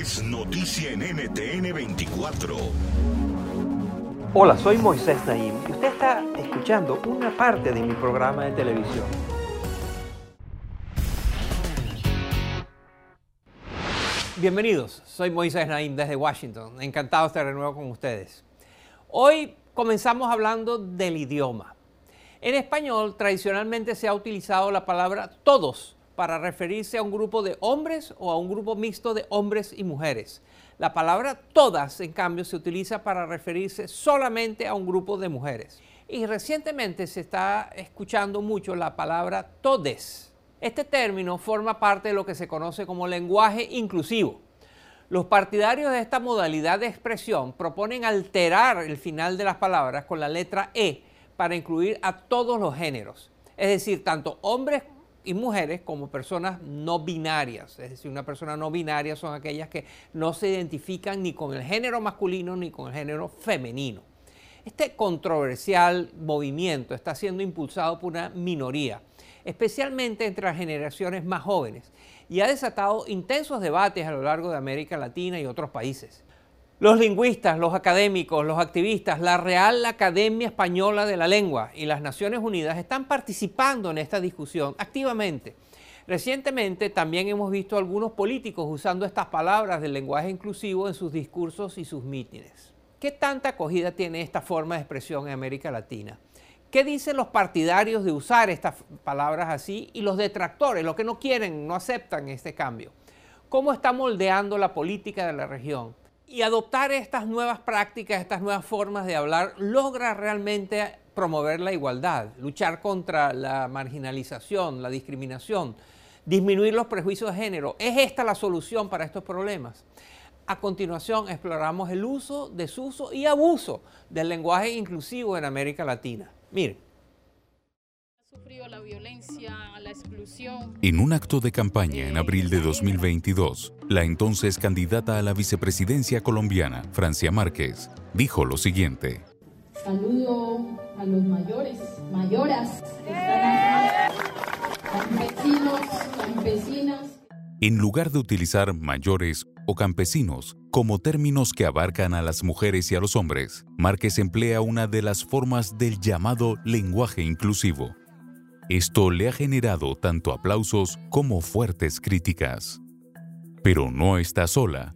es noticia en NTN 24. Hola, soy Moisés Naim y usted está escuchando una parte de mi programa de televisión. Bienvenidos, soy Moisés Naim desde Washington. Encantado de estar de nuevo con ustedes. Hoy comenzamos hablando del idioma. En español tradicionalmente se ha utilizado la palabra todos para referirse a un grupo de hombres o a un grupo mixto de hombres y mujeres. La palabra todas, en cambio, se utiliza para referirse solamente a un grupo de mujeres. Y recientemente se está escuchando mucho la palabra todes. Este término forma parte de lo que se conoce como lenguaje inclusivo. Los partidarios de esta modalidad de expresión proponen alterar el final de las palabras con la letra E para incluir a todos los géneros, es decir, tanto hombres y mujeres como personas no binarias. Es decir, una persona no binaria son aquellas que no se identifican ni con el género masculino ni con el género femenino. Este controversial movimiento está siendo impulsado por una minoría, especialmente entre las generaciones más jóvenes, y ha desatado intensos debates a lo largo de América Latina y otros países. Los lingüistas, los académicos, los activistas, la Real Academia Española de la Lengua y las Naciones Unidas están participando en esta discusión activamente. Recientemente también hemos visto algunos políticos usando estas palabras del lenguaje inclusivo en sus discursos y sus mítines. ¿Qué tanta acogida tiene esta forma de expresión en América Latina? ¿Qué dicen los partidarios de usar estas palabras así y los detractores, los que no quieren, no aceptan este cambio? ¿Cómo está moldeando la política de la región? Y adoptar estas nuevas prácticas, estas nuevas formas de hablar, logra realmente promover la igualdad, luchar contra la marginalización, la discriminación, disminuir los prejuicios de género. ¿Es esta la solución para estos problemas? A continuación exploramos el uso, desuso y abuso del lenguaje inclusivo en América Latina. La violencia, la exclusión. En un acto de campaña en abril de 2022, la entonces candidata a la vicepresidencia colombiana, Francia Márquez, dijo lo siguiente. Saludo a los mayores, mayoras, campesinos, campesinas. En lugar de utilizar mayores o campesinos como términos que abarcan a las mujeres y a los hombres, Márquez emplea una de las formas del llamado lenguaje inclusivo esto le ha generado tanto aplausos como fuertes críticas. Pero no está sola.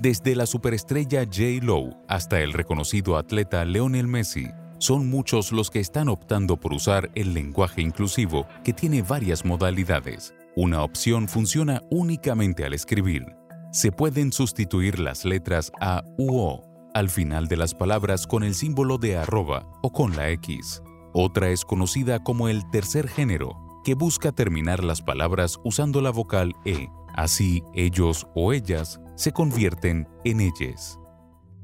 Desde la superestrella J. Lowe hasta el reconocido atleta Lionel Messi, son muchos los que están optando por usar el lenguaje inclusivo que tiene varias modalidades. Una opción funciona únicamente al escribir. Se pueden sustituir las letras A u O al final de las palabras con el símbolo de arroba o con la X. Otra es conocida como el tercer género, que busca terminar las palabras usando la vocal E. Así, ellos o ellas se convierten en ellas.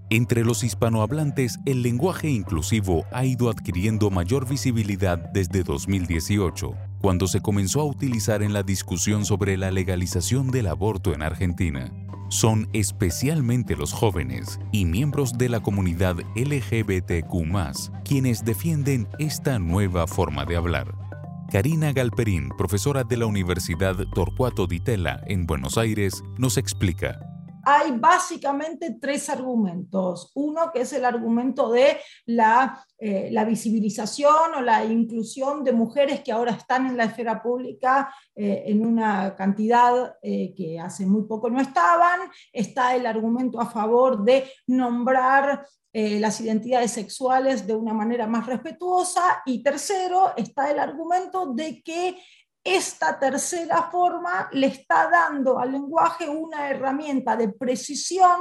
Entre los hispanohablantes, el lenguaje inclusivo ha ido adquiriendo mayor visibilidad desde 2018, cuando se comenzó a utilizar en la discusión sobre la legalización del aborto en Argentina son especialmente los jóvenes y miembros de la comunidad LGBTQ quienes defienden esta nueva forma de hablar. Karina Galperín, profesora de la Universidad Torcuato Di Tella en Buenos Aires, nos explica hay básicamente tres argumentos. Uno que es el argumento de la, eh, la, visibilización o la inclusión de mujeres que ahora están en la esfera pública eh, en una cantidad eh, que hace muy poco no estaban. Está el argumento a favor de nombrar las identidades sexuales de una manera más respetuosa. Y tercero, está el argumento de que esta tercera forma le está dando al lenguaje una herramienta de precisión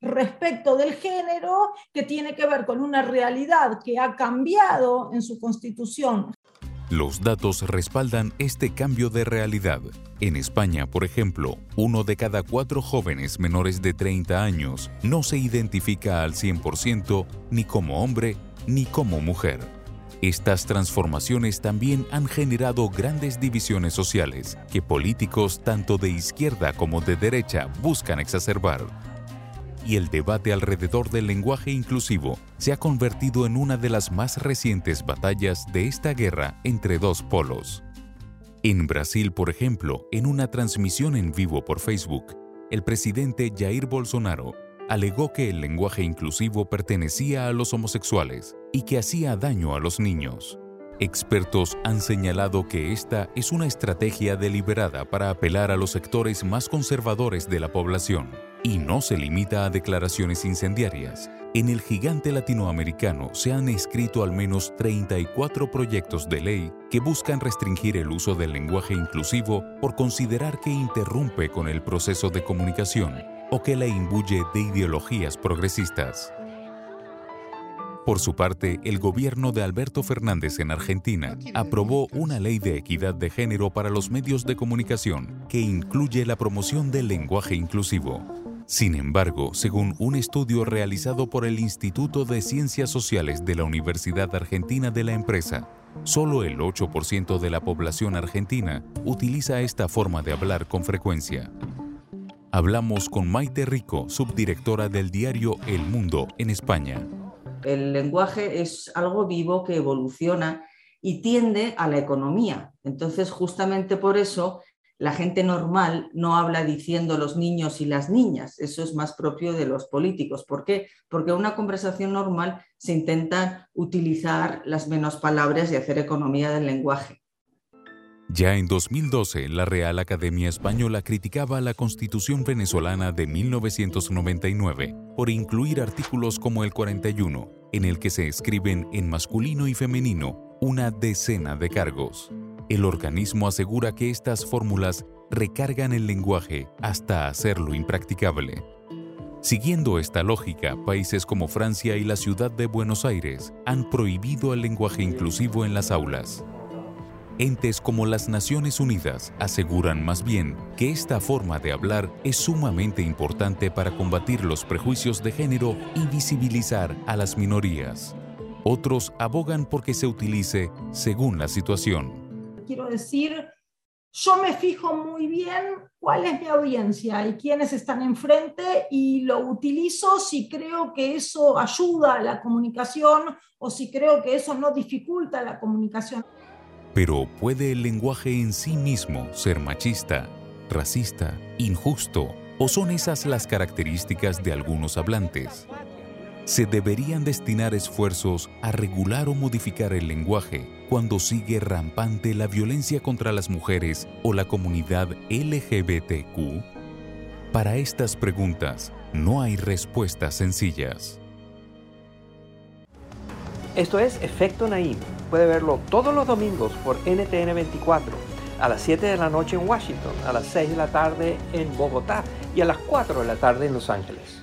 respecto del género que tiene que ver con una realidad que ha cambiado en su constitución. Los datos respaldan este cambio de realidad. En España, por ejemplo, uno de cada cuatro jóvenes menores de 30 años no se identifica al 100% ni como hombre ni como mujer. Estas transformaciones también han generado grandes divisiones sociales que políticos tanto de izquierda como de derecha buscan exacerbar. Y el debate alrededor del lenguaje inclusivo se ha convertido en una de las más recientes batallas de esta guerra entre dos polos. En Brasil, por ejemplo, en una transmisión en vivo por Facebook, el presidente Jair Bolsonaro alegó que el lenguaje inclusivo pertenecía a los homosexuales y que hacía daño a los niños. Expertos han señalado que esta es una estrategia deliberada para apelar a los sectores más conservadores de la población y no se limita a declaraciones incendiarias. En el gigante latinoamericano se han escrito al menos 34 proyectos de ley que buscan restringir el uso del lenguaje inclusivo por considerar que interrumpe con el proceso de comunicación o que la imbuye de ideologías progresistas. Por su parte, el gobierno de Alberto Fernández en Argentina aprobó una ley de equidad de género para los medios de comunicación que incluye la promoción del lenguaje inclusivo. Sin embargo, según un estudio realizado por el Instituto de Ciencias Sociales de la Universidad Argentina de la empresa, solo el 8% de la población argentina utiliza esta forma de hablar con frecuencia. Hablamos con Maite Rico, subdirectora del diario El Mundo en España. El lenguaje es algo vivo que evoluciona y tiende a la economía. Entonces, justamente por eso, la gente normal no habla diciendo los niños y las niñas. Eso es más propio de los políticos. ¿Por qué? Porque en una conversación normal se intentan utilizar las menos palabras y hacer economía del lenguaje. Ya en 2012, la Real Academia Española criticaba la Constitución venezolana de 1999 por incluir artículos como el 41, en el que se escriben en masculino y femenino una decena de cargos. El organismo asegura que estas fórmulas recargan el lenguaje hasta hacerlo impracticable. Siguiendo esta lógica, países como Francia y la ciudad de Buenos Aires han prohibido el lenguaje inclusivo en las aulas. Entes como las Naciones Unidas aseguran más bien que esta forma de hablar es sumamente importante para combatir los prejuicios de género y visibilizar a las minorías. Otros abogan porque se utilice según la situación. Quiero decir, yo me fijo muy bien cuál es mi audiencia y quiénes están enfrente y lo utilizo si creo que eso ayuda a la comunicación o si creo que eso no dificulta la comunicación. Pero ¿puede el lenguaje en sí mismo ser machista, racista, injusto o son esas las características de algunos hablantes? Se deberían destinar esfuerzos a regular o modificar el lenguaje cuando sigue rampante la violencia contra las mujeres o la comunidad LGBTQ? Para estas preguntas no hay respuestas sencillas. Esto es Efecto Naim. Puede verlo todos los domingos por NTN 24, a las 7 de la noche en Washington, a las 6 de la tarde en Bogotá y a las 4 de la tarde en Los Ángeles.